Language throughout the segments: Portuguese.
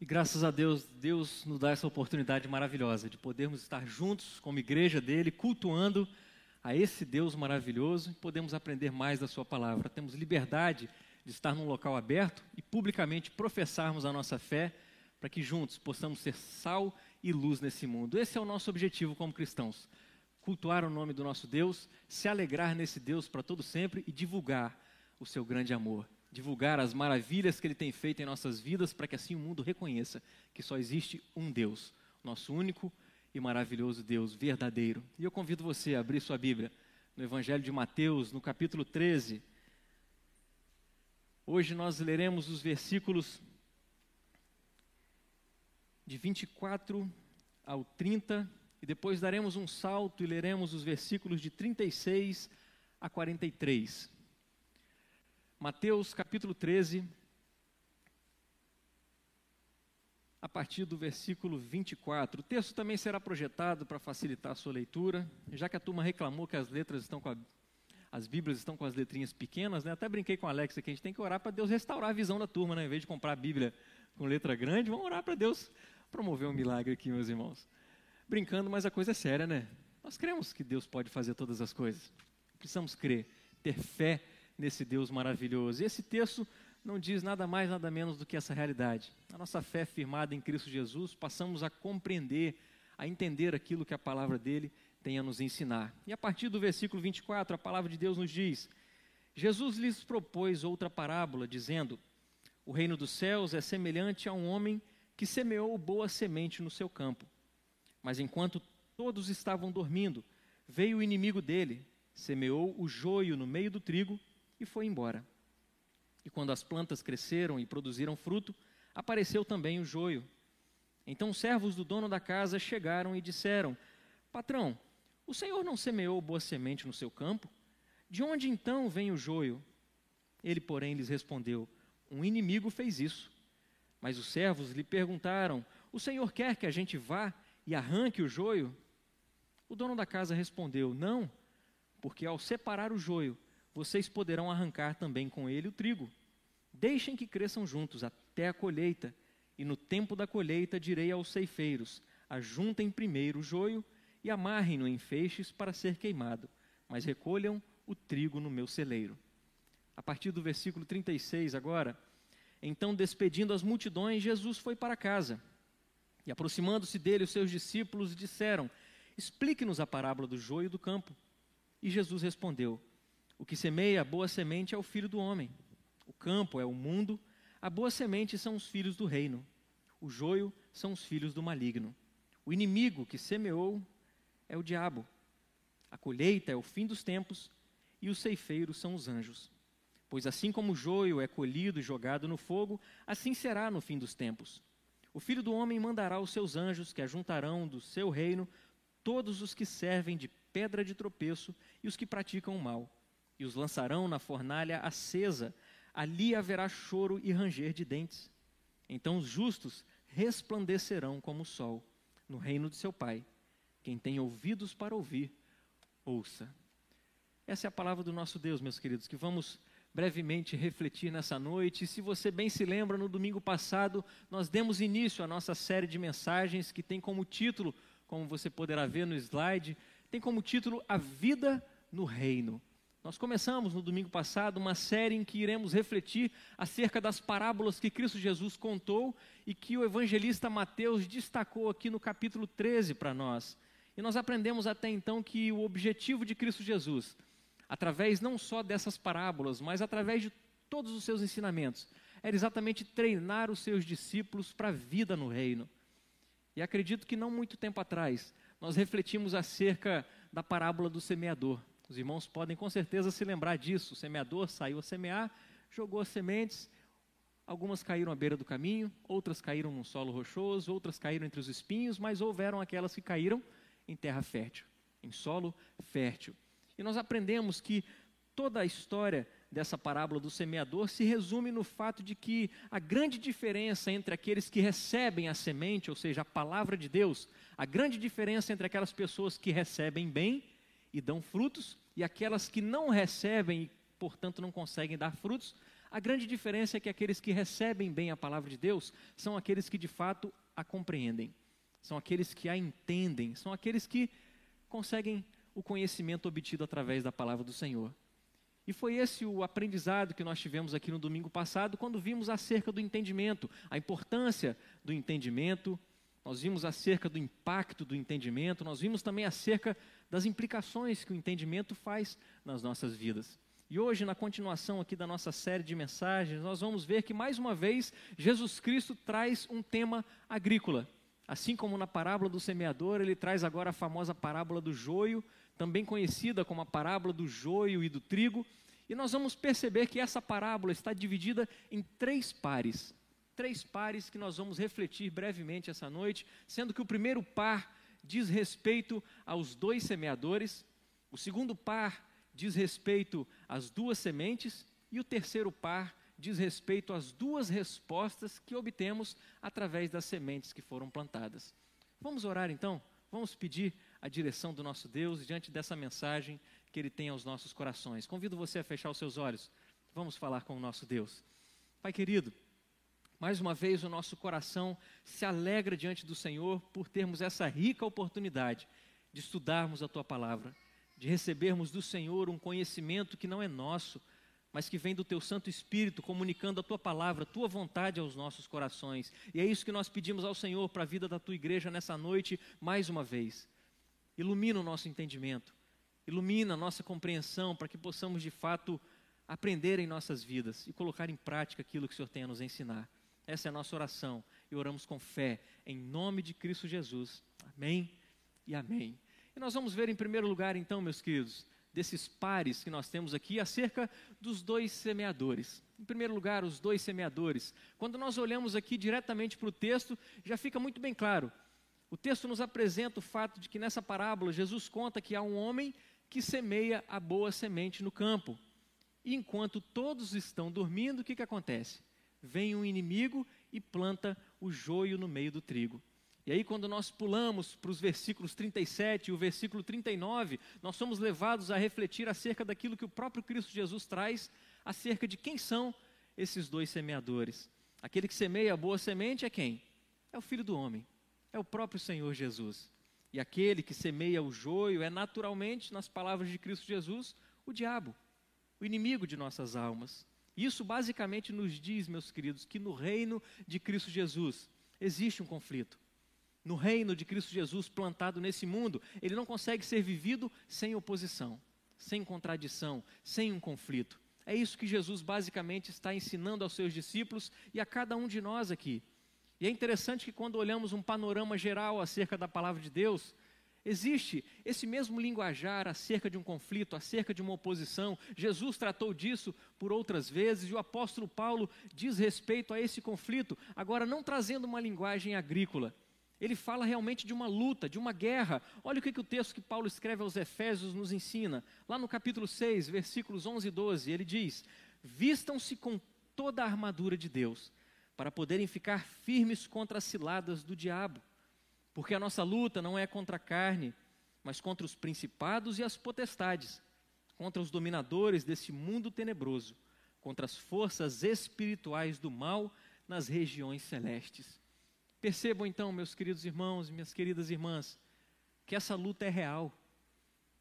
E graças a Deus, Deus nos dá essa oportunidade maravilhosa de podermos estar juntos como igreja dele, cultuando a esse Deus maravilhoso e podemos aprender mais da sua palavra. Temos liberdade de estar num local aberto e publicamente professarmos a nossa fé para que juntos possamos ser sal e luz nesse mundo. Esse é o nosso objetivo como cristãos. Cultuar o nome do nosso Deus, se alegrar nesse Deus para todo sempre e divulgar o seu grande amor divulgar as maravilhas que Ele tem feito em nossas vidas, para que assim o mundo reconheça que só existe um Deus, nosso único e maravilhoso Deus verdadeiro. E eu convido você a abrir sua Bíblia no Evangelho de Mateus, no capítulo 13. Hoje nós leremos os versículos de 24 ao 30 e depois daremos um salto e leremos os versículos de 36 a 43. Mateus capítulo 13, a partir do versículo 24. O texto também será projetado para facilitar a sua leitura, já que a turma reclamou que as letras estão com a, as Bíblias estão com as letrinhas pequenas, né? Até brinquei com a Alexa que a gente tem que orar para Deus restaurar a visão da turma, né? Em vez de comprar a Bíblia com letra grande, vamos orar para Deus promover um milagre aqui, meus irmãos. Brincando, mas a coisa é séria, né? Nós cremos que Deus pode fazer todas as coisas. Precisamos crer, ter fé nesse Deus maravilhoso. E esse texto não diz nada mais, nada menos do que essa realidade. A nossa fé firmada em Cristo Jesus, passamos a compreender, a entender aquilo que a palavra dele tem a nos ensinar. E a partir do versículo 24, a palavra de Deus nos diz: Jesus lhes propôs outra parábola, dizendo: O reino dos céus é semelhante a um homem que semeou boa semente no seu campo. Mas enquanto todos estavam dormindo, veio o inimigo dele, semeou o joio no meio do trigo e foi embora. E quando as plantas cresceram e produziram fruto, apareceu também o joio. Então os servos do dono da casa chegaram e disseram: Patrão, o senhor não semeou boa semente no seu campo? De onde então vem o joio? Ele, porém, lhes respondeu: Um inimigo fez isso. Mas os servos lhe perguntaram: O senhor quer que a gente vá e arranque o joio? O dono da casa respondeu: Não, porque ao separar o joio, vocês poderão arrancar também com ele o trigo. Deixem que cresçam juntos até a colheita, e no tempo da colheita direi aos ceifeiros: ajuntem primeiro o joio e amarrem-no em feixes para ser queimado, mas recolham o trigo no meu celeiro. A partir do versículo 36 agora, então despedindo as multidões, Jesus foi para casa. E aproximando-se dele, os seus discípulos disseram: Explique-nos a parábola do joio do campo. E Jesus respondeu: o que semeia a boa semente é o filho do homem. O campo é o mundo. A boa semente são os filhos do reino. O joio são os filhos do maligno. O inimigo que semeou é o diabo. A colheita é o fim dos tempos e os ceifeiros são os anjos. Pois assim como o joio é colhido e jogado no fogo, assim será no fim dos tempos. O filho do homem mandará os seus anjos que ajuntarão do seu reino todos os que servem de pedra de tropeço e os que praticam o mal e os lançarão na fornalha acesa. Ali haverá choro e ranger de dentes. Então os justos resplandecerão como o sol no reino de seu Pai. Quem tem ouvidos para ouvir, ouça. Essa é a palavra do nosso Deus, meus queridos, que vamos brevemente refletir nessa noite. E se você bem se lembra, no domingo passado nós demos início à nossa série de mensagens que tem como título, como você poderá ver no slide, tem como título A Vida no Reino. Nós começamos no domingo passado uma série em que iremos refletir acerca das parábolas que Cristo Jesus contou e que o evangelista Mateus destacou aqui no capítulo 13 para nós. E nós aprendemos até então que o objetivo de Cristo Jesus, através não só dessas parábolas, mas através de todos os seus ensinamentos, era exatamente treinar os seus discípulos para a vida no reino. E acredito que não muito tempo atrás, nós refletimos acerca da parábola do semeador. Os irmãos podem com certeza se lembrar disso. O semeador saiu a semear, jogou as sementes, algumas caíram à beira do caminho, outras caíram no solo rochoso, outras caíram entre os espinhos, mas houveram aquelas que caíram em terra fértil, em solo fértil. E nós aprendemos que toda a história dessa parábola do semeador se resume no fato de que a grande diferença entre aqueles que recebem a semente, ou seja, a palavra de Deus, a grande diferença entre aquelas pessoas que recebem bem e dão frutos, e aquelas que não recebem e, portanto, não conseguem dar frutos, A grande diferença é que aqueles que recebem bem a palavra de Deus são aqueles que de fato a compreendem, são aqueles que a entendem, são aqueles que conseguem o conhecimento obtido através da palavra do Senhor. E foi esse o aprendizado que nós tivemos aqui no domingo passado, quando vimos acerca do entendimento, a importância do entendimento, nós vimos acerca do impacto do entendimento, nós vimos também acerca das implicações que o entendimento faz nas nossas vidas. E hoje, na continuação aqui da nossa série de mensagens, nós vamos ver que mais uma vez Jesus Cristo traz um tema agrícola. Assim como na parábola do semeador, ele traz agora a famosa parábola do joio, também conhecida como a parábola do joio e do trigo. E nós vamos perceber que essa parábola está dividida em três pares. Três pares que nós vamos refletir brevemente essa noite, sendo que o primeiro par diz respeito aos dois semeadores, o segundo par diz respeito às duas sementes, e o terceiro par diz respeito às duas respostas que obtemos através das sementes que foram plantadas. Vamos orar então? Vamos pedir a direção do nosso Deus diante dessa mensagem que Ele tem aos nossos corações. Convido você a fechar os seus olhos. Vamos falar com o nosso Deus. Pai querido, mais uma vez o nosso coração se alegra diante do Senhor por termos essa rica oportunidade de estudarmos a Tua palavra, de recebermos do Senhor um conhecimento que não é nosso, mas que vem do Teu Santo Espírito comunicando a Tua palavra, a Tua vontade aos nossos corações. E é isso que nós pedimos ao Senhor para a vida da Tua igreja nessa noite, mais uma vez. Ilumina o nosso entendimento, ilumina a nossa compreensão para que possamos de fato aprender em nossas vidas e colocar em prática aquilo que o Senhor tem a nos ensinar. Essa é a nossa oração e oramos com fé, em nome de Cristo Jesus. Amém e amém. E nós vamos ver em primeiro lugar, então, meus queridos, desses pares que nós temos aqui, acerca dos dois semeadores. Em primeiro lugar, os dois semeadores. Quando nós olhamos aqui diretamente para o texto, já fica muito bem claro o texto nos apresenta o fato de que nessa parábola Jesus conta que há um homem que semeia a boa semente no campo. E enquanto todos estão dormindo, o que, que acontece? Vem um inimigo e planta o joio no meio do trigo. E aí, quando nós pulamos para os versículos 37 e o versículo 39, nós somos levados a refletir acerca daquilo que o próprio Cristo Jesus traz, acerca de quem são esses dois semeadores. Aquele que semeia a boa semente é quem? É o filho do homem é o próprio Senhor Jesus. E aquele que semeia o joio é naturalmente, nas palavras de Cristo Jesus, o diabo, o inimigo de nossas almas. Isso basicamente nos diz, meus queridos, que no reino de Cristo Jesus existe um conflito. No reino de Cristo Jesus plantado nesse mundo, ele não consegue ser vivido sem oposição, sem contradição, sem um conflito. É isso que Jesus basicamente está ensinando aos seus discípulos e a cada um de nós aqui. E é interessante que quando olhamos um panorama geral acerca da palavra de Deus, existe esse mesmo linguajar acerca de um conflito, acerca de uma oposição. Jesus tratou disso por outras vezes e o apóstolo Paulo diz respeito a esse conflito, agora não trazendo uma linguagem agrícola. Ele fala realmente de uma luta, de uma guerra. Olha o que, que o texto que Paulo escreve aos Efésios nos ensina. Lá no capítulo 6, versículos 11 e 12, ele diz: Vistam-se com toda a armadura de Deus para poderem ficar firmes contra as ciladas do diabo. Porque a nossa luta não é contra a carne, mas contra os principados e as potestades, contra os dominadores desse mundo tenebroso, contra as forças espirituais do mal nas regiões celestes. Percebam então, meus queridos irmãos e minhas queridas irmãs, que essa luta é real.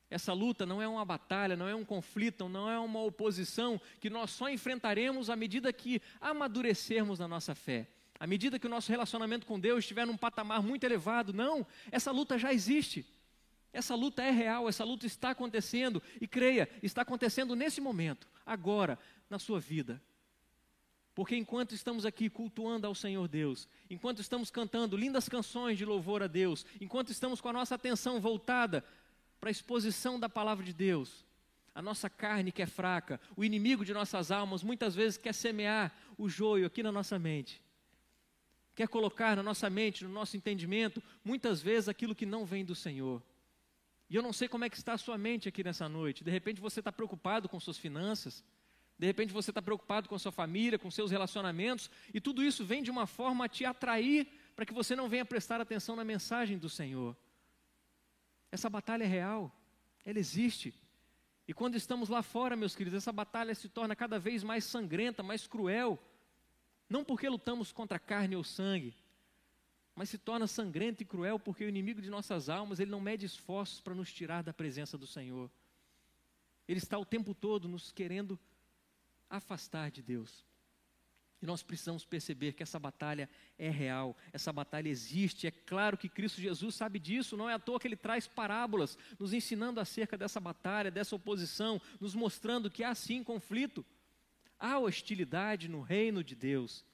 Essa luta não é uma batalha, não é um conflito, não é uma oposição que nós só enfrentaremos à medida que amadurecermos na nossa fé. À medida que o nosso relacionamento com Deus estiver num patamar muito elevado. Não, essa luta já existe. Essa luta é real, essa luta está acontecendo. E creia, está acontecendo nesse momento, agora, na sua vida. Porque enquanto estamos aqui cultuando ao Senhor Deus, enquanto estamos cantando lindas canções de louvor a Deus, enquanto estamos com a nossa atenção voltada para a exposição da palavra de Deus. A nossa carne que é fraca, o inimigo de nossas almas, muitas vezes quer semear o joio aqui na nossa mente. Quer colocar na nossa mente, no nosso entendimento, muitas vezes aquilo que não vem do Senhor. E eu não sei como é que está a sua mente aqui nessa noite. De repente você está preocupado com suas finanças, de repente você está preocupado com sua família, com seus relacionamentos, e tudo isso vem de uma forma a te atrair para que você não venha prestar atenção na mensagem do Senhor. Essa batalha é real, ela existe. E quando estamos lá fora, meus queridos, essa batalha se torna cada vez mais sangrenta, mais cruel. Não porque lutamos contra carne ou sangue, mas se torna sangrento e cruel porque o inimigo de nossas almas, ele não mede esforços para nos tirar da presença do Senhor. Ele está o tempo todo nos querendo afastar de Deus. E nós precisamos perceber que essa batalha é real, essa batalha existe. É claro que Cristo Jesus sabe disso, não é à toa que ele traz parábolas, nos ensinando acerca dessa batalha, dessa oposição, nos mostrando que há sim conflito, há hostilidade no reino de Deus.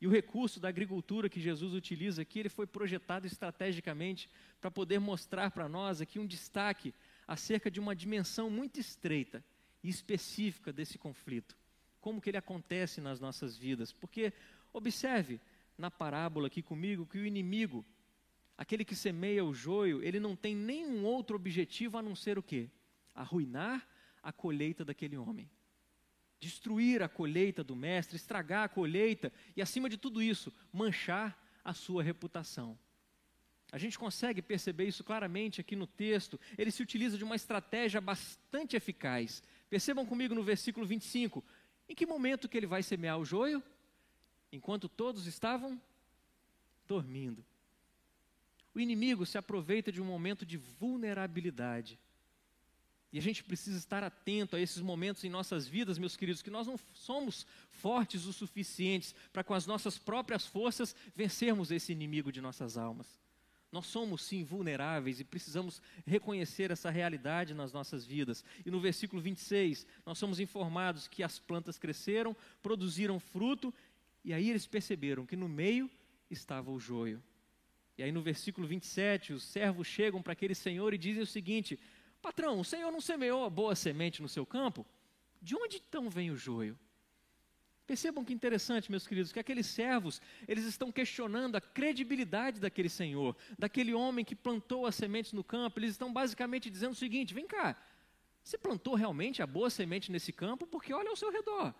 E o recurso da agricultura que Jesus utiliza aqui, ele foi projetado estrategicamente para poder mostrar para nós aqui um destaque acerca de uma dimensão muito estreita e específica desse conflito como que ele acontece nas nossas vidas. Porque observe na parábola aqui comigo que o inimigo, aquele que semeia o joio, ele não tem nenhum outro objetivo a não ser o quê? Arruinar a colheita daquele homem. Destruir a colheita do mestre, estragar a colheita e, acima de tudo isso, manchar a sua reputação. A gente consegue perceber isso claramente aqui no texto. Ele se utiliza de uma estratégia bastante eficaz. Percebam comigo no versículo 25: em que momento que ele vai semear o joio? Enquanto todos estavam dormindo. O inimigo se aproveita de um momento de vulnerabilidade. E a gente precisa estar atento a esses momentos em nossas vidas, meus queridos, que nós não somos fortes o suficientes para, com as nossas próprias forças, vencermos esse inimigo de nossas almas. Nós somos sim vulneráveis e precisamos reconhecer essa realidade nas nossas vidas. E no versículo 26, nós somos informados que as plantas cresceram, produziram fruto, e aí eles perceberam que no meio estava o joio. E aí no versículo 27, os servos chegam para aquele senhor e dizem o seguinte: Patrão, o senhor não semeou a boa semente no seu campo? De onde então vem o joio? Percebam que interessante, meus queridos, que aqueles servos, eles estão questionando a credibilidade daquele senhor, daquele homem que plantou as sementes no campo. Eles estão basicamente dizendo o seguinte: vem cá, você plantou realmente a boa semente nesse campo? Porque olha ao seu redor.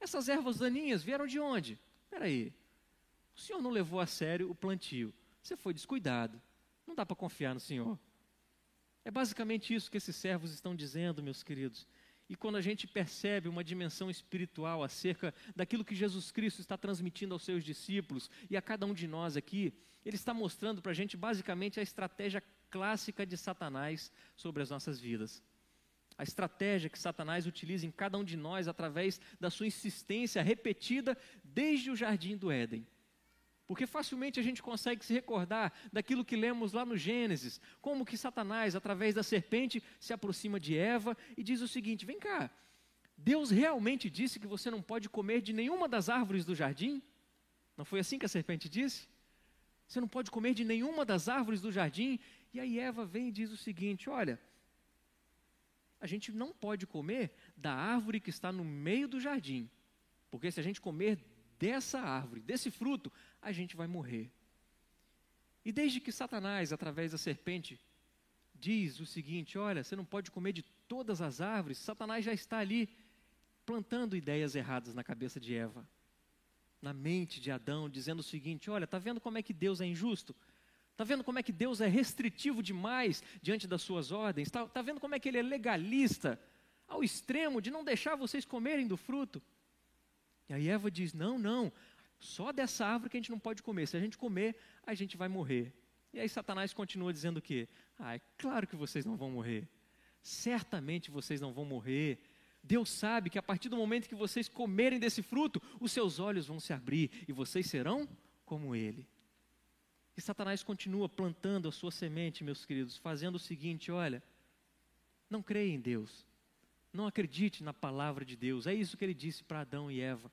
Essas ervas daninhas vieram de onde? Espera aí. O senhor não levou a sério o plantio. Você foi descuidado. Não dá para confiar no senhor. É basicamente isso que esses servos estão dizendo, meus queridos. E quando a gente percebe uma dimensão espiritual acerca daquilo que Jesus Cristo está transmitindo aos seus discípulos e a cada um de nós aqui, ele está mostrando para a gente basicamente a estratégia clássica de Satanás sobre as nossas vidas. A estratégia que Satanás utiliza em cada um de nós através da sua insistência repetida desde o jardim do Éden. Porque facilmente a gente consegue se recordar daquilo que lemos lá no Gênesis, como que Satanás, através da serpente, se aproxima de Eva e diz o seguinte: vem cá, Deus realmente disse que você não pode comer de nenhuma das árvores do jardim? Não foi assim que a serpente disse? Você não pode comer de nenhuma das árvores do jardim? E aí Eva vem e diz o seguinte: olha, a gente não pode comer da árvore que está no meio do jardim, porque se a gente comer dessa árvore, desse fruto, a gente vai morrer. E desde que Satanás, através da serpente, diz o seguinte: olha, você não pode comer de todas as árvores, Satanás já está ali plantando ideias erradas na cabeça de Eva, na mente de Adão, dizendo o seguinte: olha, está vendo como é que Deus é injusto? Está vendo como é que Deus é restritivo demais diante das suas ordens? Está tá vendo como é que ele é legalista ao extremo de não deixar vocês comerem do fruto? E aí Eva diz: Não, não, só dessa árvore que a gente não pode comer. Se a gente comer, a gente vai morrer. E aí Satanás continua dizendo o quê? Ah, é claro que vocês não vão morrer. Certamente vocês não vão morrer. Deus sabe que a partir do momento que vocês comerem desse fruto, os seus olhos vão se abrir e vocês serão como Ele. E Satanás continua plantando a sua semente, meus queridos, fazendo o seguinte: olha, não creia em Deus, não acredite na palavra de Deus. É isso que ele disse para Adão e Eva.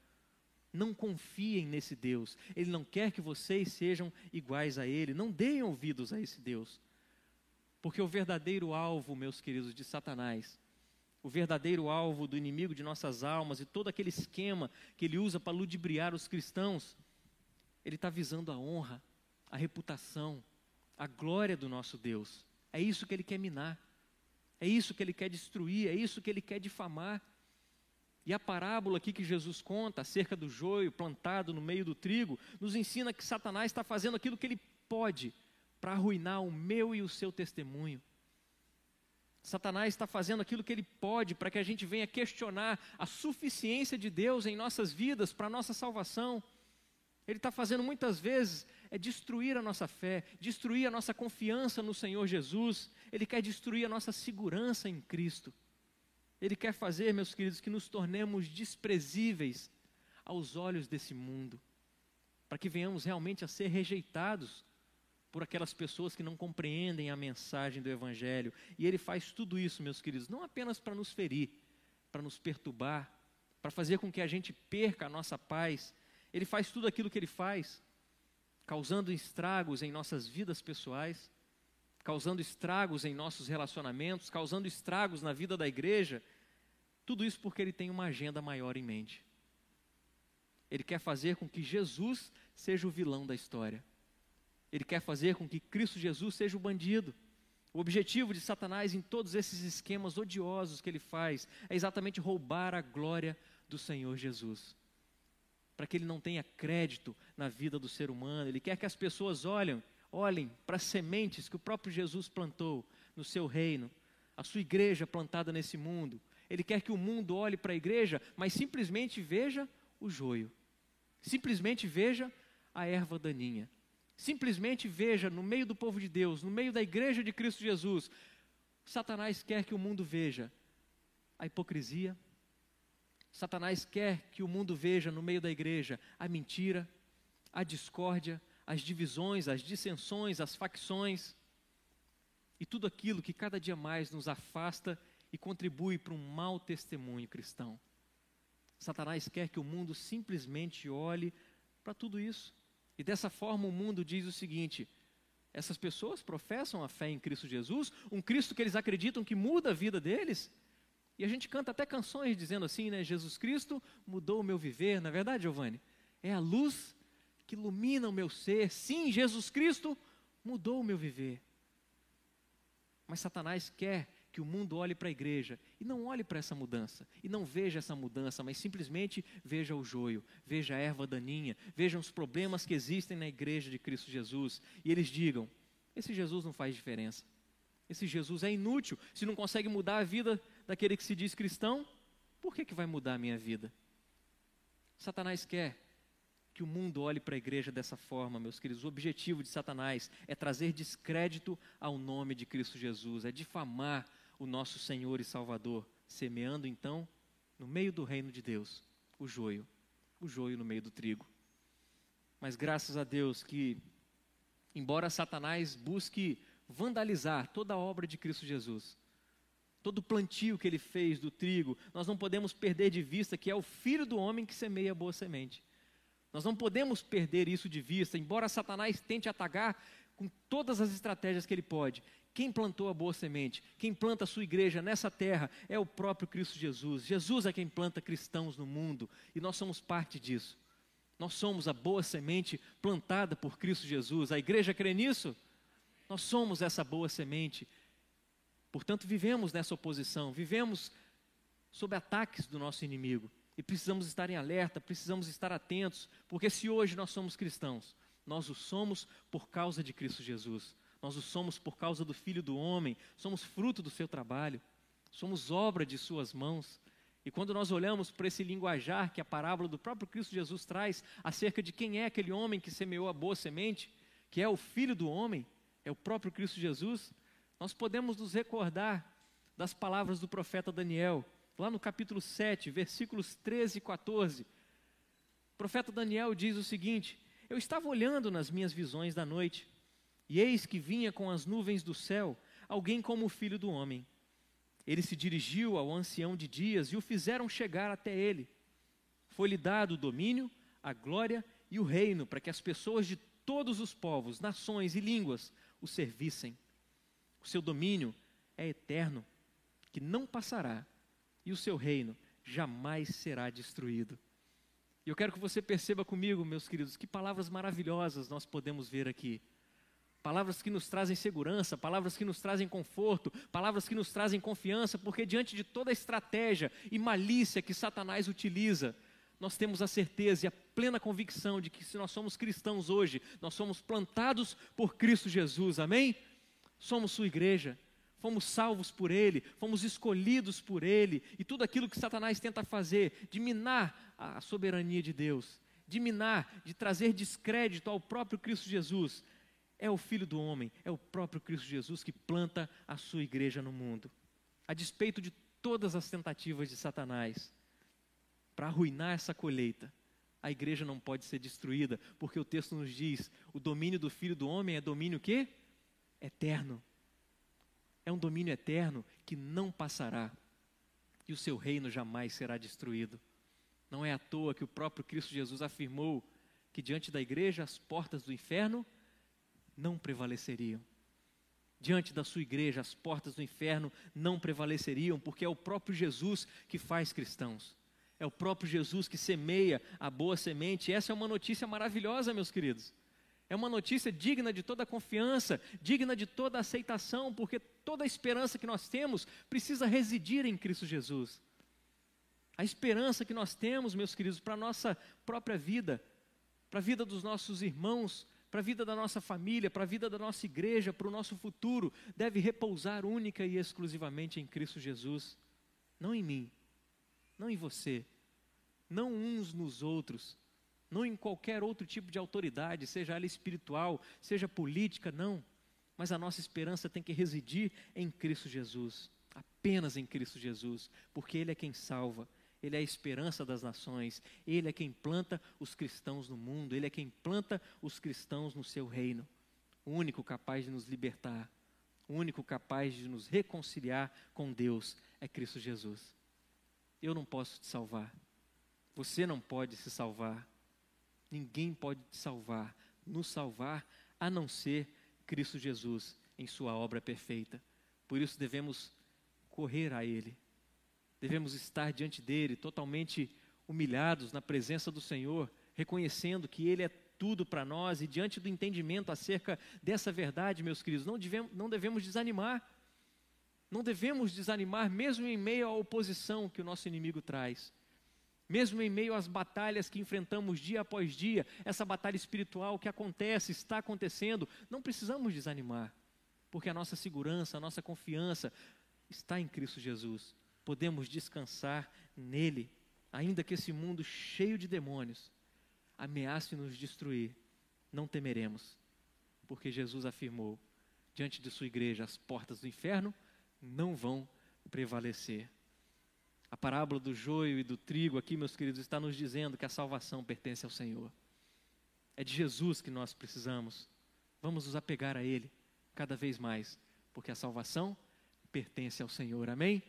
Não confiem nesse Deus. Ele não quer que vocês sejam iguais a Ele. Não deem ouvidos a esse Deus. Porque o verdadeiro alvo, meus queridos, de Satanás, o verdadeiro alvo do inimigo de nossas almas e todo aquele esquema que ele usa para ludibriar os cristãos, ele está visando a honra, a reputação, a glória do nosso Deus. É isso que ele quer minar. É isso que ele quer destruir, é isso que ele quer difamar. E a parábola aqui que Jesus conta acerca do joio plantado no meio do trigo, nos ensina que Satanás está fazendo aquilo que ele pode para arruinar o meu e o seu testemunho. Satanás está fazendo aquilo que ele pode para que a gente venha questionar a suficiência de Deus em nossas vidas, para a nossa salvação. Ele está fazendo muitas vezes é destruir a nossa fé, destruir a nossa confiança no Senhor Jesus, ele quer destruir a nossa segurança em Cristo. Ele quer fazer, meus queridos, que nos tornemos desprezíveis aos olhos desse mundo, para que venhamos realmente a ser rejeitados por aquelas pessoas que não compreendem a mensagem do Evangelho. E ele faz tudo isso, meus queridos, não apenas para nos ferir, para nos perturbar, para fazer com que a gente perca a nossa paz. Ele faz tudo aquilo que ele faz, causando estragos em nossas vidas pessoais, causando estragos em nossos relacionamentos, causando estragos na vida da igreja. Tudo isso porque ele tem uma agenda maior em mente. Ele quer fazer com que Jesus seja o vilão da história. Ele quer fazer com que Cristo Jesus seja o bandido. O objetivo de Satanás em todos esses esquemas odiosos que ele faz é exatamente roubar a glória do Senhor Jesus. Para que ele não tenha crédito na vida do ser humano, ele quer que as pessoas olhem, olhem para as sementes que o próprio Jesus plantou no seu reino, a sua igreja plantada nesse mundo. Ele quer que o mundo olhe para a igreja, mas simplesmente veja o joio. Simplesmente veja a erva daninha simplesmente veja no meio do povo de Deus, no meio da igreja de Cristo Jesus, Satanás quer que o mundo veja a hipocrisia, Satanás quer que o mundo veja no meio da igreja a mentira, a discórdia, as divisões, as dissensões, as facções e tudo aquilo que cada dia mais nos afasta e contribui para um mau testemunho cristão. Satanás quer que o mundo simplesmente olhe para tudo isso e dessa forma o mundo diz o seguinte: essas pessoas professam a fé em Cristo Jesus, um Cristo que eles acreditam que muda a vida deles. E a gente canta até canções dizendo assim, né? Jesus Cristo mudou o meu viver. Na é verdade, Giovanni, é a luz que ilumina o meu ser. Sim, Jesus Cristo mudou o meu viver. Mas Satanás quer que o mundo olhe para a igreja e não olhe para essa mudança, e não veja essa mudança, mas simplesmente veja o joio, veja a erva daninha, veja os problemas que existem na igreja de Cristo Jesus, e eles digam: esse Jesus não faz diferença, esse Jesus é inútil, se não consegue mudar a vida daquele que se diz cristão, por que, que vai mudar a minha vida? Satanás quer que o mundo olhe para a igreja dessa forma, meus queridos. O objetivo de Satanás é trazer descrédito ao nome de Cristo Jesus, é difamar o nosso Senhor e Salvador, semeando então, no meio do reino de Deus, o joio, o joio no meio do trigo. Mas graças a Deus que, embora Satanás busque vandalizar toda a obra de Cristo Jesus, todo o plantio que ele fez do trigo, nós não podemos perder de vista que é o filho do homem que semeia a boa semente. Nós não podemos perder isso de vista, embora Satanás tente atacar com todas as estratégias que ele pode. Quem plantou a boa semente, quem planta a sua igreja nessa terra é o próprio Cristo Jesus. Jesus é quem planta cristãos no mundo e nós somos parte disso. Nós somos a boa semente plantada por Cristo Jesus. A igreja crê nisso? Nós somos essa boa semente. Portanto, vivemos nessa oposição, vivemos sob ataques do nosso inimigo e precisamos estar em alerta, precisamos estar atentos, porque se hoje nós somos cristãos, nós o somos por causa de Cristo Jesus. Nós o somos por causa do Filho do Homem, somos fruto do seu trabalho, somos obra de suas mãos. E quando nós olhamos para esse linguajar que a parábola do próprio Cristo Jesus traz acerca de quem é aquele homem que semeou a boa semente, que é o Filho do Homem, é o próprio Cristo Jesus, nós podemos nos recordar das palavras do profeta Daniel, lá no capítulo 7, versículos 13 e 14. O profeta Daniel diz o seguinte: Eu estava olhando nas minhas visões da noite e eis que vinha com as nuvens do céu alguém como o filho do homem. Ele se dirigiu ao ancião de dias e o fizeram chegar até ele. Foi-lhe dado o domínio, a glória e o reino para que as pessoas de todos os povos, nações e línguas o servissem. O seu domínio é eterno, que não passará, e o seu reino jamais será destruído. E eu quero que você perceba comigo, meus queridos, que palavras maravilhosas nós podemos ver aqui palavras que nos trazem segurança, palavras que nos trazem conforto, palavras que nos trazem confiança, porque diante de toda a estratégia e malícia que Satanás utiliza, nós temos a certeza e a plena convicção de que se nós somos cristãos hoje, nós somos plantados por Cristo Jesus, amém? Somos sua igreja, fomos salvos por Ele, fomos escolhidos por Ele, e tudo aquilo que Satanás tenta fazer, de minar a soberania de Deus, de minar, de trazer descrédito ao próprio Cristo Jesus, é o Filho do Homem, é o próprio Cristo Jesus que planta a sua igreja no mundo. A despeito de todas as tentativas de Satanás para arruinar essa colheita, a igreja não pode ser destruída, porque o texto nos diz: o domínio do Filho do Homem é domínio que? Eterno. É um domínio eterno que não passará, e o seu reino jamais será destruído. Não é à toa que o próprio Cristo Jesus afirmou que diante da igreja as portas do inferno não prevaleceriam. Diante da sua igreja, as portas do inferno não prevaleceriam, porque é o próprio Jesus que faz cristãos. É o próprio Jesus que semeia a boa semente. Essa é uma notícia maravilhosa, meus queridos. É uma notícia digna de toda confiança, digna de toda aceitação, porque toda a esperança que nós temos precisa residir em Cristo Jesus. A esperança que nós temos, meus queridos, para a nossa própria vida, para a vida dos nossos irmãos, para a vida da nossa família, para a vida da nossa igreja, para o nosso futuro, deve repousar única e exclusivamente em Cristo Jesus, não em mim, não em você, não uns nos outros, não em qualquer outro tipo de autoridade, seja ela espiritual, seja política, não. Mas a nossa esperança tem que residir em Cristo Jesus, apenas em Cristo Jesus, porque Ele é quem salva, Ele é a esperança das nações, Ele é quem planta os cristãos no mundo, Ele é quem planta os cristãos no seu reino, o único capaz de nos libertar, o único capaz de nos reconciliar com Deus é Cristo Jesus. Eu não posso te salvar. Você não pode se salvar. Ninguém pode te salvar, nos salvar, a não ser Cristo Jesus em Sua obra perfeita. Por isso devemos correr a Ele. Devemos estar diante dele, totalmente humilhados na presença do Senhor, reconhecendo que Ele é tudo para nós e diante do entendimento acerca dessa verdade, meus queridos, não devemos, não devemos desanimar. Não devemos desanimar, mesmo em meio à oposição que o nosso inimigo traz. Mesmo em meio às batalhas que enfrentamos dia após dia, essa batalha espiritual que acontece, está acontecendo, não precisamos desanimar, porque a nossa segurança, a nossa confiança está em Cristo Jesus. Podemos descansar nele, ainda que esse mundo cheio de demônios ameace nos destruir, não temeremos, porque Jesus afirmou diante de sua igreja: as portas do inferno não vão prevalecer. A parábola do joio e do trigo aqui, meus queridos, está nos dizendo que a salvação pertence ao Senhor. É de Jesus que nós precisamos. Vamos nos apegar a Ele cada vez mais, porque a salvação pertence ao Senhor. Amém?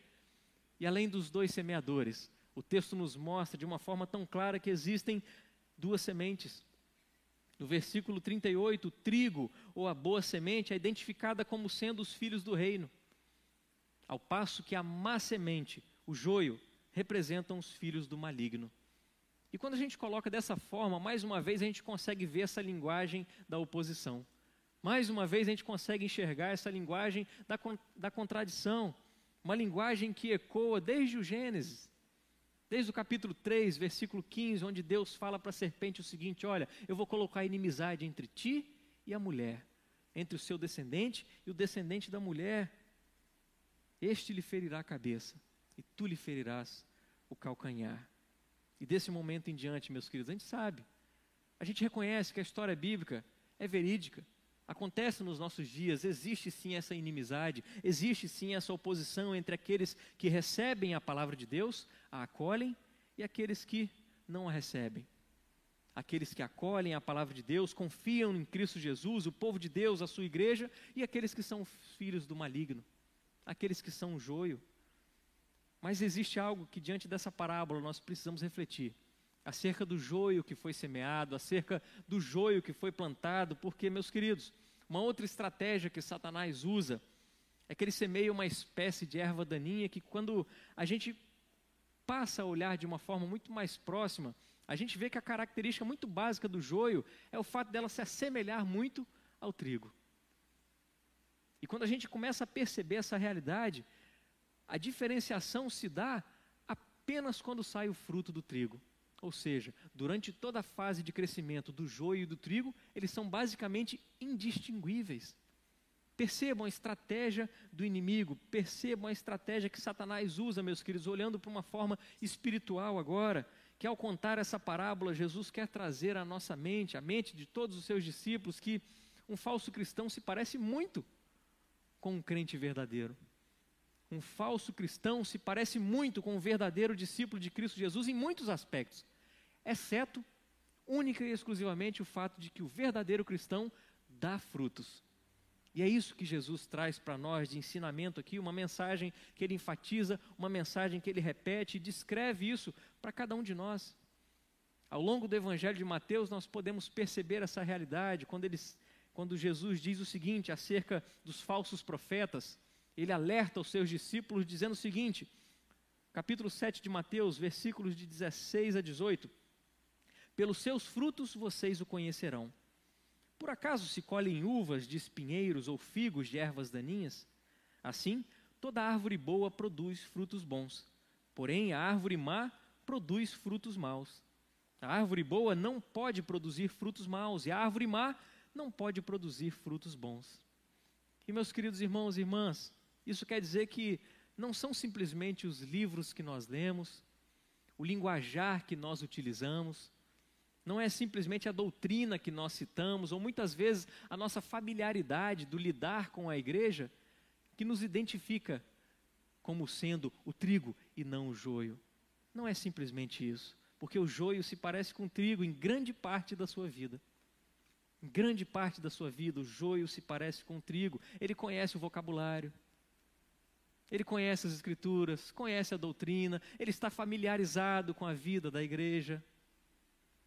E além dos dois semeadores, o texto nos mostra de uma forma tão clara que existem duas sementes. No versículo 38, o trigo ou a boa semente é identificada como sendo os filhos do reino, ao passo que a má semente o joio, representam os filhos do maligno. E quando a gente coloca dessa forma, mais uma vez a gente consegue ver essa linguagem da oposição. Mais uma vez a gente consegue enxergar essa linguagem da, da contradição. Uma linguagem que ecoa desde o Gênesis. Desde o capítulo 3, versículo 15, onde Deus fala para a serpente o seguinte: Olha, eu vou colocar inimizade entre ti e a mulher, entre o seu descendente e o descendente da mulher. Este lhe ferirá a cabeça e tu lhe ferirás o calcanhar. E desse momento em diante, meus queridos, a gente sabe, a gente reconhece que a história bíblica é verídica, acontece nos nossos dias, existe sim essa inimizade, existe sim essa oposição entre aqueles que recebem a palavra de Deus, a acolhem, e aqueles que não a recebem. Aqueles que acolhem a palavra de Deus, confiam em Cristo Jesus, o povo de Deus, a sua igreja, e aqueles que são filhos do maligno, aqueles que são joio, mas existe algo que, diante dessa parábola, nós precisamos refletir acerca do joio que foi semeado, acerca do joio que foi plantado, porque, meus queridos, uma outra estratégia que Satanás usa é que ele semeia uma espécie de erva daninha que, quando a gente passa a olhar de uma forma muito mais próxima, a gente vê que a característica muito básica do joio é o fato dela se assemelhar muito ao trigo. E quando a gente começa a perceber essa realidade, a diferenciação se dá apenas quando sai o fruto do trigo. Ou seja, durante toda a fase de crescimento do joio e do trigo, eles são basicamente indistinguíveis. Percebam a estratégia do inimigo, percebam a estratégia que Satanás usa, meus queridos, olhando para uma forma espiritual agora, que ao contar essa parábola, Jesus quer trazer à nossa mente, à mente de todos os seus discípulos, que um falso cristão se parece muito com um crente verdadeiro. Um falso cristão se parece muito com um verdadeiro discípulo de Cristo Jesus em muitos aspectos, exceto única e exclusivamente o fato de que o verdadeiro cristão dá frutos. E é isso que Jesus traz para nós de ensinamento aqui, uma mensagem que ele enfatiza, uma mensagem que ele repete e descreve isso para cada um de nós. Ao longo do Evangelho de Mateus, nós podemos perceber essa realidade quando, eles, quando Jesus diz o seguinte acerca dos falsos profetas. Ele alerta os seus discípulos dizendo o seguinte, capítulo 7 de Mateus, versículos de 16 a 18: Pelos seus frutos vocês o conhecerão. Por acaso se colhem uvas de espinheiros ou figos de ervas daninhas? Assim, toda árvore boa produz frutos bons, porém a árvore má produz frutos maus. A árvore boa não pode produzir frutos maus, e a árvore má não pode produzir frutos bons. E meus queridos irmãos e irmãs, isso quer dizer que não são simplesmente os livros que nós lemos, o linguajar que nós utilizamos, não é simplesmente a doutrina que nós citamos, ou muitas vezes a nossa familiaridade do lidar com a igreja, que nos identifica como sendo o trigo e não o joio. Não é simplesmente isso, porque o joio se parece com o trigo em grande parte da sua vida. Em grande parte da sua vida, o joio se parece com o trigo. Ele conhece o vocabulário, ele conhece as escrituras, conhece a doutrina, ele está familiarizado com a vida da igreja.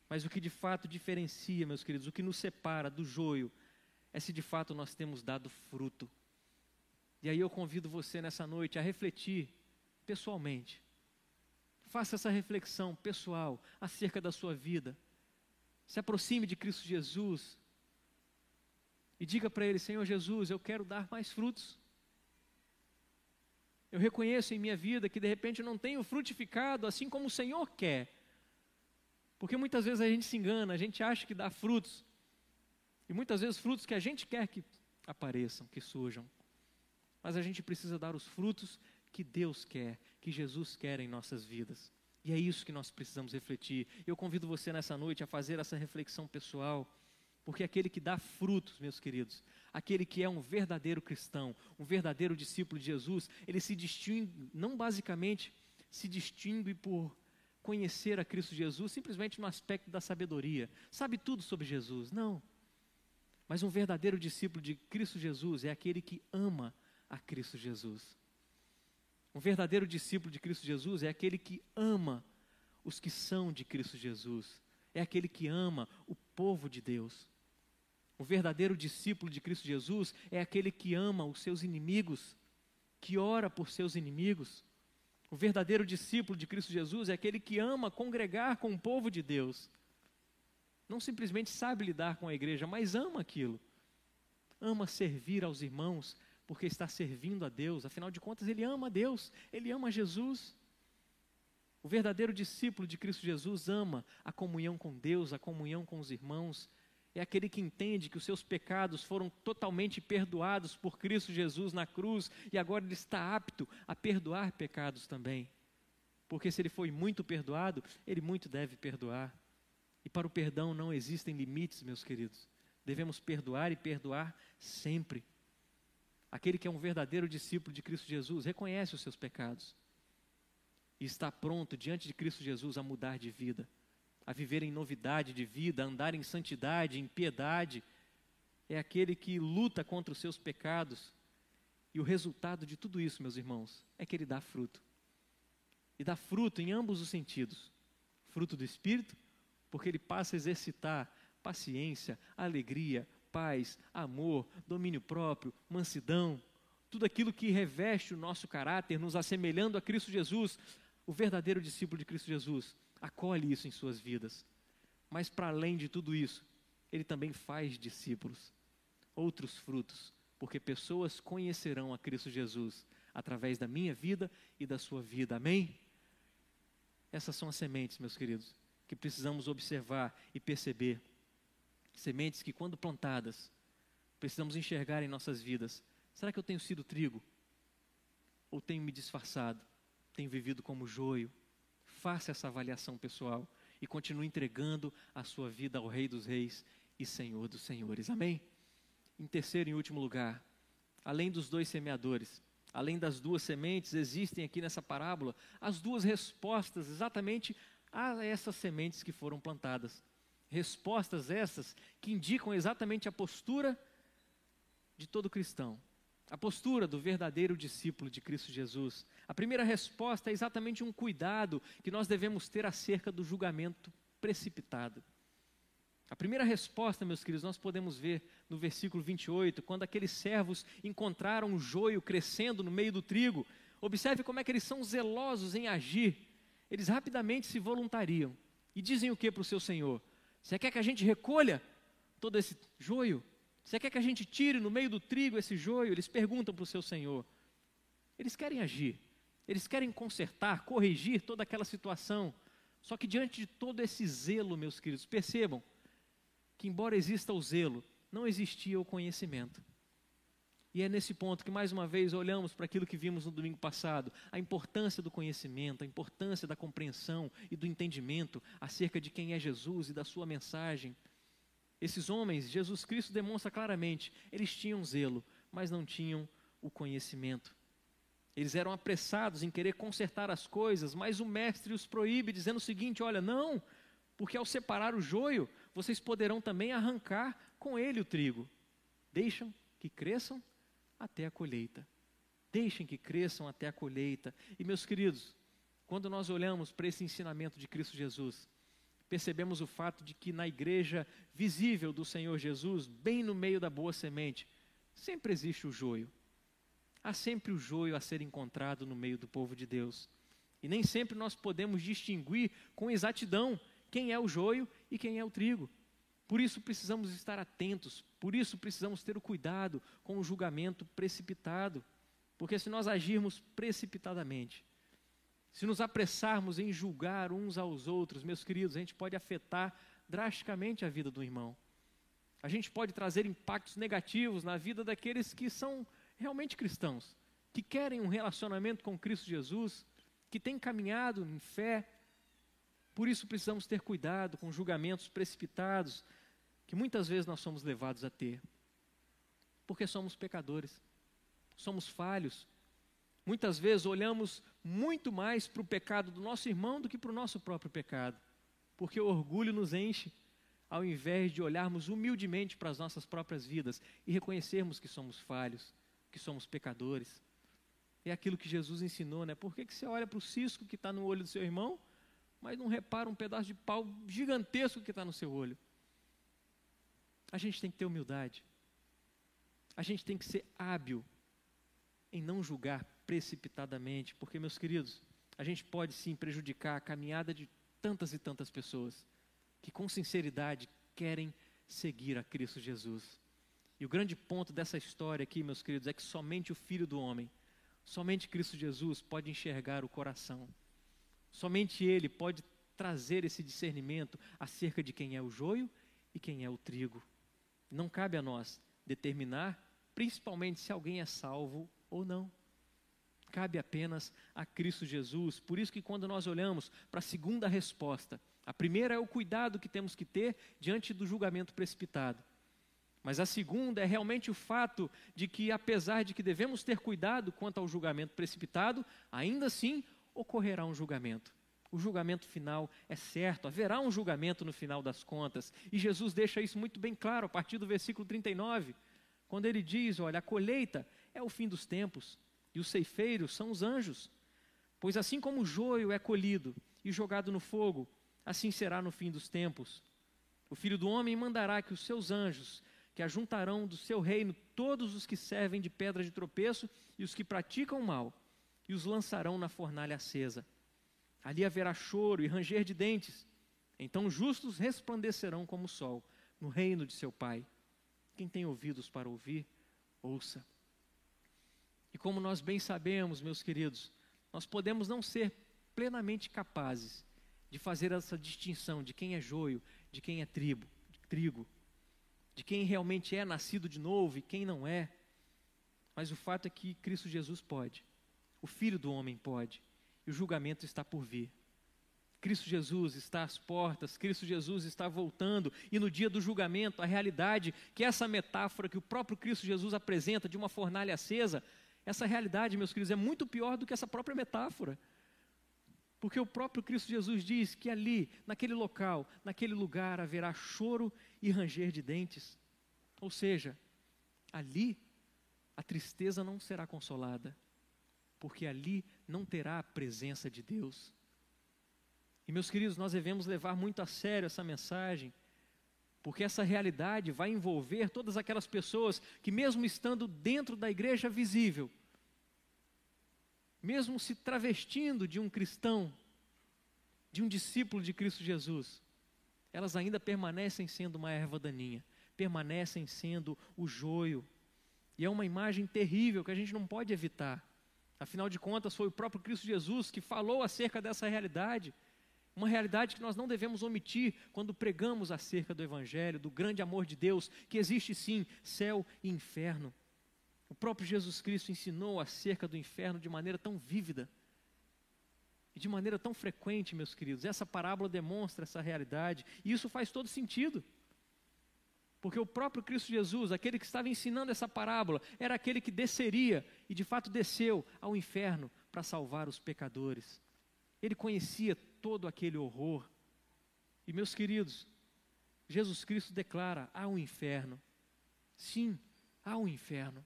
Mas o que de fato diferencia, meus queridos, o que nos separa do joio, é se de fato nós temos dado fruto. E aí eu convido você nessa noite a refletir pessoalmente. Faça essa reflexão pessoal acerca da sua vida. Se aproxime de Cristo Jesus e diga para Ele: Senhor Jesus, eu quero dar mais frutos. Eu reconheço em minha vida que de repente eu não tenho frutificado assim como o Senhor quer. Porque muitas vezes a gente se engana, a gente acha que dá frutos. E muitas vezes frutos que a gente quer que apareçam, que surjam. Mas a gente precisa dar os frutos que Deus quer, que Jesus quer em nossas vidas. E é isso que nós precisamos refletir. Eu convido você nessa noite a fazer essa reflexão pessoal, porque aquele que dá frutos, meus queridos, aquele que é um verdadeiro cristão, um verdadeiro discípulo de Jesus, ele se distingue, não basicamente se distingue por conhecer a Cristo Jesus simplesmente no aspecto da sabedoria. Sabe tudo sobre Jesus? Não. Mas um verdadeiro discípulo de Cristo Jesus é aquele que ama a Cristo Jesus. Um verdadeiro discípulo de Cristo Jesus é aquele que ama os que são de Cristo Jesus. É aquele que ama o povo de Deus. O verdadeiro discípulo de Cristo Jesus é aquele que ama os seus inimigos, que ora por seus inimigos. O verdadeiro discípulo de Cristo Jesus é aquele que ama congregar com o povo de Deus. Não simplesmente sabe lidar com a igreja, mas ama aquilo. Ama servir aos irmãos, porque está servindo a Deus. Afinal de contas, ele ama a Deus, ele ama Jesus. O verdadeiro discípulo de Cristo Jesus ama a comunhão com Deus, a comunhão com os irmãos, é aquele que entende que os seus pecados foram totalmente perdoados por Cristo Jesus na cruz e agora ele está apto a perdoar pecados também. Porque se ele foi muito perdoado, ele muito deve perdoar. E para o perdão não existem limites, meus queridos. Devemos perdoar e perdoar sempre. Aquele que é um verdadeiro discípulo de Cristo Jesus reconhece os seus pecados e está pronto diante de Cristo Jesus a mudar de vida a viver em novidade de vida, a andar em santidade, em piedade, é aquele que luta contra os seus pecados. E o resultado de tudo isso, meus irmãos, é que ele dá fruto. E dá fruto em ambos os sentidos: fruto do espírito, porque ele passa a exercitar paciência, alegria, paz, amor, domínio próprio, mansidão, tudo aquilo que reveste o nosso caráter, nos assemelhando a Cristo Jesus, o verdadeiro discípulo de Cristo Jesus acolhe isso em suas vidas. Mas para além de tudo isso, ele também faz discípulos, outros frutos, porque pessoas conhecerão a Cristo Jesus através da minha vida e da sua vida. Amém? Essas são as sementes, meus queridos, que precisamos observar e perceber. Sementes que, quando plantadas, Precisamos enxergar em nossas vidas: será que eu tenho sido trigo? Ou tenho me disfarçado? Tenho vivido como joio? Faça essa avaliação pessoal e continue entregando a sua vida ao Rei dos Reis e Senhor dos Senhores. Amém? Em terceiro e último lugar, além dos dois semeadores, além das duas sementes, existem aqui nessa parábola as duas respostas exatamente a essas sementes que foram plantadas. Respostas essas que indicam exatamente a postura de todo cristão, a postura do verdadeiro discípulo de Cristo Jesus. A primeira resposta é exatamente um cuidado que nós devemos ter acerca do julgamento precipitado. A primeira resposta, meus queridos, nós podemos ver no versículo 28, quando aqueles servos encontraram o joio crescendo no meio do trigo. Observe como é que eles são zelosos em agir. Eles rapidamente se voluntariam e dizem o que para o seu senhor? Você quer que a gente recolha todo esse joio? Você quer que a gente tire no meio do trigo esse joio? Eles perguntam para o seu senhor. Eles querem agir, eles querem consertar, corrigir toda aquela situação. Só que diante de todo esse zelo, meus queridos, percebam que, embora exista o zelo, não existia o conhecimento. E é nesse ponto que, mais uma vez, olhamos para aquilo que vimos no domingo passado: a importância do conhecimento, a importância da compreensão e do entendimento acerca de quem é Jesus e da sua mensagem. Esses homens, Jesus Cristo demonstra claramente, eles tinham zelo, mas não tinham o conhecimento. Eles eram apressados em querer consertar as coisas, mas o mestre os proíbe, dizendo o seguinte: olha, não, porque ao separar o joio, vocês poderão também arrancar com ele o trigo. Deixam que cresçam até a colheita. Deixem que cresçam até a colheita. E meus queridos, quando nós olhamos para esse ensinamento de Cristo Jesus, percebemos o fato de que na igreja visível do Senhor Jesus, bem no meio da boa semente, sempre existe o joio. Há sempre o joio a ser encontrado no meio do povo de Deus. E nem sempre nós podemos distinguir com exatidão quem é o joio e quem é o trigo. Por isso precisamos estar atentos, por isso precisamos ter o cuidado com o julgamento precipitado. Porque se nós agirmos precipitadamente, se nos apressarmos em julgar uns aos outros, meus queridos, a gente pode afetar drasticamente a vida do irmão. A gente pode trazer impactos negativos na vida daqueles que são realmente cristãos, que querem um relacionamento com Cristo Jesus, que têm caminhado em fé. Por isso precisamos ter cuidado com julgamentos precipitados, que muitas vezes nós somos levados a ter. Porque somos pecadores, somos falhos, Muitas vezes olhamos muito mais para o pecado do nosso irmão do que para o nosso próprio pecado, porque o orgulho nos enche, ao invés de olharmos humildemente para as nossas próprias vidas e reconhecermos que somos falhos, que somos pecadores. É aquilo que Jesus ensinou, né? Por que, que você olha para o cisco que está no olho do seu irmão, mas não repara um pedaço de pau gigantesco que está no seu olho? A gente tem que ter humildade. A gente tem que ser hábil em não julgar precipitadamente, porque, meus queridos, a gente pode sim prejudicar a caminhada de tantas e tantas pessoas que, com sinceridade, querem seguir a Cristo Jesus. E o grande ponto dessa história aqui, meus queridos, é que somente o Filho do Homem, somente Cristo Jesus pode enxergar o coração. Somente Ele pode trazer esse discernimento acerca de quem é o joio e quem é o trigo. Não cabe a nós determinar, principalmente se alguém é salvo ou não cabe apenas a Cristo Jesus. Por isso que quando nós olhamos para a segunda resposta, a primeira é o cuidado que temos que ter diante do julgamento precipitado. Mas a segunda é realmente o fato de que, apesar de que devemos ter cuidado quanto ao julgamento precipitado, ainda assim ocorrerá um julgamento. O julgamento final é certo, haverá um julgamento no final das contas. E Jesus deixa isso muito bem claro a partir do versículo 39, quando ele diz: Olha, a colheita é o fim dos tempos, e os ceifeiros são os anjos. Pois assim como o joio é colhido e jogado no fogo, assim será no fim dos tempos. O filho do homem mandará que os seus anjos, que ajuntarão do seu reino todos os que servem de pedra de tropeço e os que praticam mal, e os lançarão na fornalha acesa. Ali haverá choro e ranger de dentes. Então justos resplandecerão como o sol no reino de seu Pai. Quem tem ouvidos para ouvir, ouça. E como nós bem sabemos, meus queridos, nós podemos não ser plenamente capazes de fazer essa distinção de quem é joio, de quem é tribo, de trigo. de quem realmente é nascido de novo e quem não é. Mas o fato é que Cristo Jesus pode, o Filho do homem pode, e o julgamento está por vir. Cristo Jesus está às portas, Cristo Jesus está voltando, e no dia do julgamento, a realidade que essa metáfora que o próprio Cristo Jesus apresenta de uma fornalha acesa, essa realidade, meus queridos, é muito pior do que essa própria metáfora. Porque o próprio Cristo Jesus diz que ali, naquele local, naquele lugar, haverá choro e ranger de dentes. Ou seja, ali a tristeza não será consolada, porque ali não terá a presença de Deus. E meus queridos, nós devemos levar muito a sério essa mensagem, porque essa realidade vai envolver todas aquelas pessoas que, mesmo estando dentro da igreja visível, mesmo se travestindo de um cristão, de um discípulo de Cristo Jesus, elas ainda permanecem sendo uma erva daninha, permanecem sendo o joio. E é uma imagem terrível que a gente não pode evitar. Afinal de contas, foi o próprio Cristo Jesus que falou acerca dessa realidade. Uma realidade que nós não devemos omitir quando pregamos acerca do Evangelho, do grande amor de Deus, que existe sim céu e inferno. O próprio Jesus Cristo ensinou acerca do inferno de maneira tão vívida e de maneira tão frequente, meus queridos. Essa parábola demonstra essa realidade e isso faz todo sentido. Porque o próprio Cristo Jesus, aquele que estava ensinando essa parábola, era aquele que desceria e de fato desceu ao inferno para salvar os pecadores. Ele conhecia todo aquele horror. E meus queridos, Jesus Cristo declara: há um inferno. Sim, há um inferno,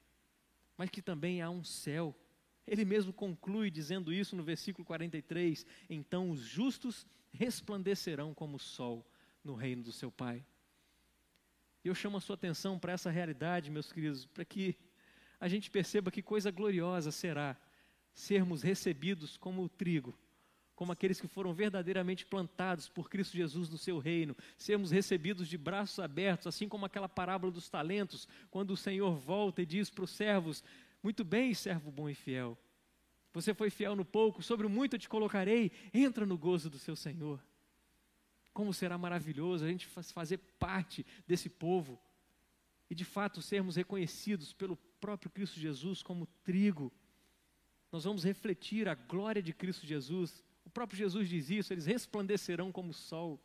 mas que também há um céu. Ele mesmo conclui dizendo isso no versículo 43: Então os justos resplandecerão como o sol no reino do seu Pai. Eu chamo a sua atenção para essa realidade, meus queridos, para que a gente perceba que coisa gloriosa será sermos recebidos como o trigo como aqueles que foram verdadeiramente plantados por Cristo Jesus no seu reino, sermos recebidos de braços abertos, assim como aquela parábola dos talentos, quando o Senhor volta e diz para os servos: Muito bem, servo bom e fiel. Você foi fiel no pouco, sobre o muito eu te colocarei, entra no gozo do seu Senhor. Como será maravilhoso a gente fazer parte desse povo e de fato sermos reconhecidos pelo próprio Cristo Jesus como trigo. Nós vamos refletir a glória de Cristo Jesus próprio Jesus diz isso, eles resplandecerão como o sol.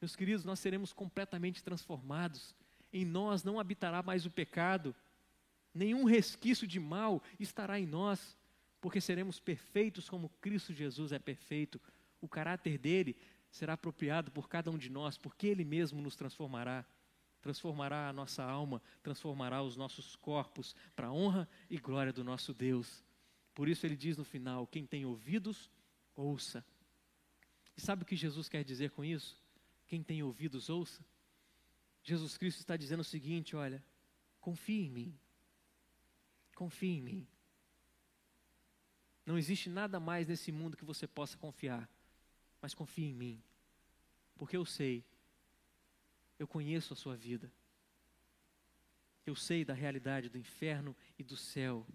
Meus queridos, nós seremos completamente transformados. Em nós não habitará mais o pecado, nenhum resquício de mal estará em nós, porque seremos perfeitos como Cristo Jesus é perfeito. O caráter dele será apropriado por cada um de nós, porque ele mesmo nos transformará. Transformará a nossa alma, transformará os nossos corpos para a honra e glória do nosso Deus. Por isso ele diz no final: quem tem ouvidos, ouça. E sabe o que Jesus quer dizer com isso? Quem tem ouvidos, ouça. Jesus Cristo está dizendo o seguinte: olha, confie em mim. Confie em mim. Não existe nada mais nesse mundo que você possa confiar, mas confie em mim, porque eu sei, eu conheço a sua vida, eu sei da realidade do inferno e do céu.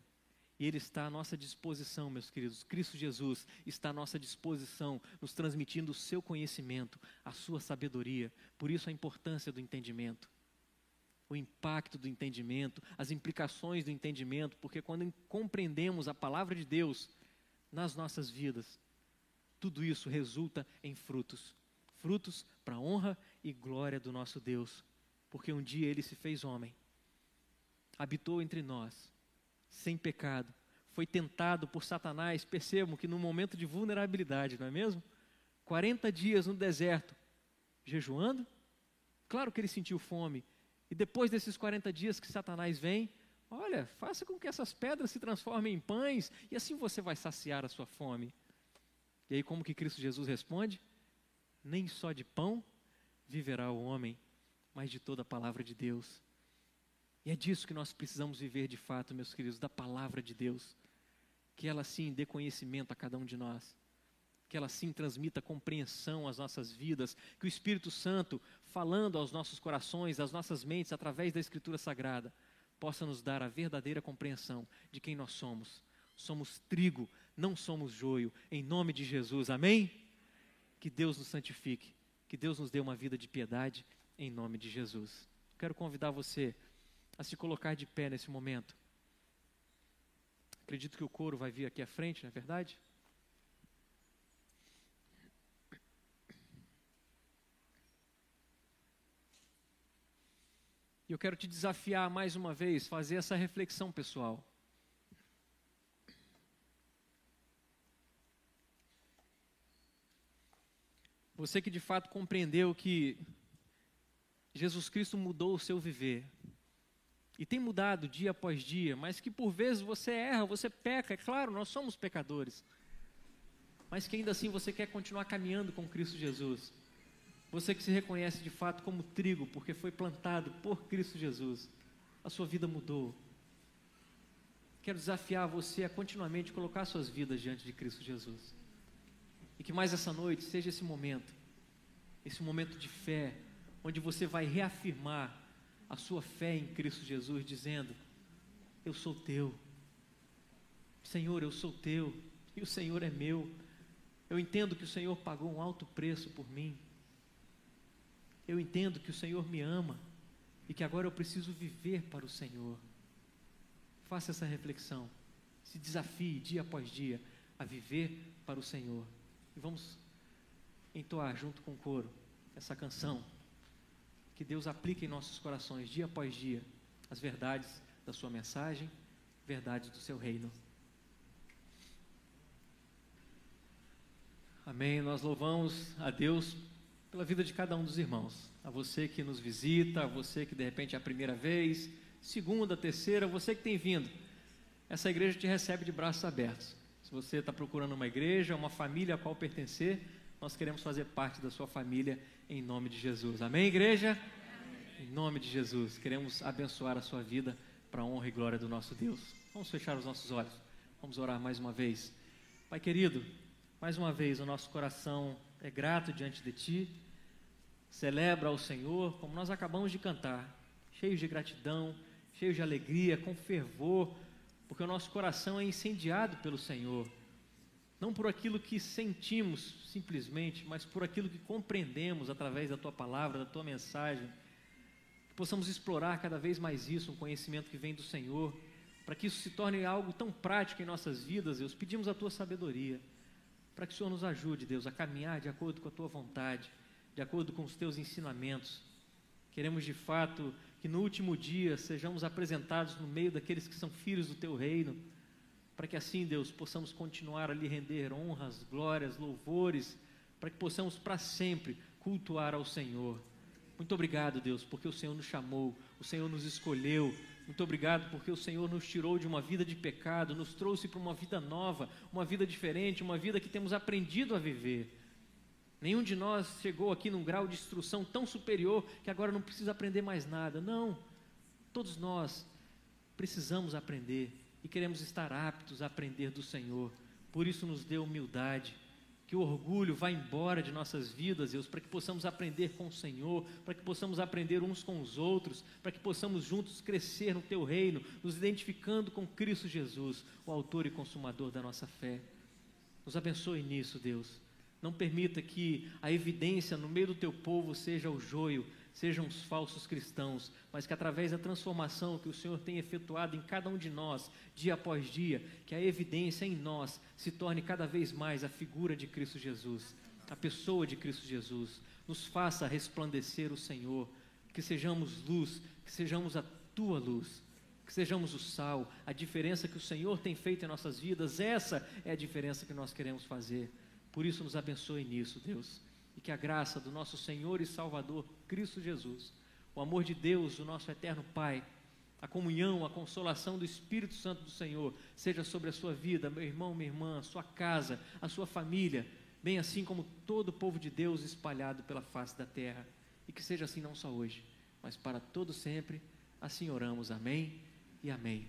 E Ele está à nossa disposição, meus queridos. Cristo Jesus está à nossa disposição, nos transmitindo o seu conhecimento, a sua sabedoria. Por isso a importância do entendimento. O impacto do entendimento, as implicações do entendimento, porque quando compreendemos a palavra de Deus nas nossas vidas, tudo isso resulta em frutos. Frutos para a honra e glória do nosso Deus. Porque um dia Ele se fez homem, habitou entre nós sem pecado, foi tentado por Satanás, percebam que no momento de vulnerabilidade, não é mesmo? 40 dias no deserto, jejuando. Claro que ele sentiu fome. E depois desses 40 dias que Satanás vem, olha, faça com que essas pedras se transformem em pães e assim você vai saciar a sua fome. E aí como que Cristo Jesus responde? Nem só de pão viverá o homem, mas de toda a palavra de Deus. E é disso que nós precisamos viver de fato, meus queridos, da palavra de Deus. Que ela sim dê conhecimento a cada um de nós. Que ela sim transmita compreensão às nossas vidas. Que o Espírito Santo, falando aos nossos corações, às nossas mentes, através da Escritura Sagrada, possa nos dar a verdadeira compreensão de quem nós somos. Somos trigo, não somos joio. Em nome de Jesus, amém? Que Deus nos santifique. Que Deus nos dê uma vida de piedade em nome de Jesus. Quero convidar você a se colocar de pé nesse momento. Acredito que o coro vai vir aqui à frente, não é verdade? E eu quero te desafiar mais uma vez, fazer essa reflexão pessoal. Você que de fato compreendeu que Jesus Cristo mudou o seu viver, e tem mudado dia após dia, mas que por vezes você erra, você peca, é claro, nós somos pecadores, mas que ainda assim você quer continuar caminhando com Cristo Jesus. Você que se reconhece de fato como trigo, porque foi plantado por Cristo Jesus, a sua vida mudou. Quero desafiar você a continuamente colocar suas vidas diante de Cristo Jesus. E que mais essa noite seja esse momento, esse momento de fé, onde você vai reafirmar a sua fé em Cristo Jesus, dizendo: Eu sou teu, Senhor, eu sou teu, e o Senhor é meu. Eu entendo que o Senhor pagou um alto preço por mim. Eu entendo que o Senhor me ama e que agora eu preciso viver para o Senhor. Faça essa reflexão. Se desafie dia após dia a viver para o Senhor. E vamos entoar junto com o coro essa canção. Que Deus aplique em nossos corações, dia após dia, as verdades da Sua mensagem, verdades do Seu reino. Amém. Nós louvamos a Deus pela vida de cada um dos irmãos. A você que nos visita, a você que de repente é a primeira vez, segunda, terceira, você que tem vindo. Essa igreja te recebe de braços abertos. Se você está procurando uma igreja, uma família a qual pertencer, nós queremos fazer parte da sua família em nome de Jesus. Amém, igreja? Amém. Em nome de Jesus, queremos abençoar a sua vida para a honra e glória do nosso Deus. Vamos fechar os nossos olhos. Vamos orar mais uma vez. Pai querido, mais uma vez o nosso coração é grato diante de Ti, celebra ao Senhor, como nós acabamos de cantar, cheios de gratidão, cheios de alegria, com fervor, porque o nosso coração é incendiado pelo Senhor não por aquilo que sentimos simplesmente, mas por aquilo que compreendemos através da tua palavra, da tua mensagem. Que possamos explorar cada vez mais isso, um conhecimento que vem do Senhor, para que isso se torne algo tão prático em nossas vidas, Deus. Pedimos a tua sabedoria, para que o Senhor nos ajude, Deus, a caminhar de acordo com a tua vontade, de acordo com os teus ensinamentos. Queremos de fato que no último dia sejamos apresentados no meio daqueles que são filhos do teu reino para que assim, Deus, possamos continuar a lhe render honras, glórias, louvores, para que possamos para sempre cultuar ao Senhor. Muito obrigado, Deus, porque o Senhor nos chamou, o Senhor nos escolheu. Muito obrigado porque o Senhor nos tirou de uma vida de pecado, nos trouxe para uma vida nova, uma vida diferente, uma vida que temos aprendido a viver. Nenhum de nós chegou aqui num grau de instrução tão superior que agora não precisa aprender mais nada. Não. Todos nós precisamos aprender e queremos estar aptos a aprender do Senhor. Por isso, nos dê humildade, que o orgulho vá embora de nossas vidas, Deus, para que possamos aprender com o Senhor, para que possamos aprender uns com os outros, para que possamos juntos crescer no Teu reino, nos identificando com Cristo Jesus, o Autor e Consumador da nossa fé. Nos abençoe nisso, Deus. Não permita que a evidência no meio do Teu povo seja o joio, sejam os falsos cristãos, mas que através da transformação que o Senhor tem efetuado em cada um de nós, dia após dia, que a evidência em nós se torne cada vez mais a figura de Cristo Jesus, a pessoa de Cristo Jesus, nos faça resplandecer o Senhor, que sejamos luz, que sejamos a tua luz, que sejamos o sal, a diferença que o Senhor tem feito em nossas vidas, essa é a diferença que nós queremos fazer. Por isso, nos abençoe nisso, Deus. E que a graça do nosso Senhor e Salvador Cristo Jesus, o amor de Deus, o nosso eterno Pai, a comunhão, a consolação do Espírito Santo do Senhor seja sobre a sua vida, meu irmão, minha irmã, a sua casa, a sua família, bem assim como todo o povo de Deus espalhado pela face da terra. E que seja assim não só hoje, mas para todo sempre. Assim oramos. Amém e amém.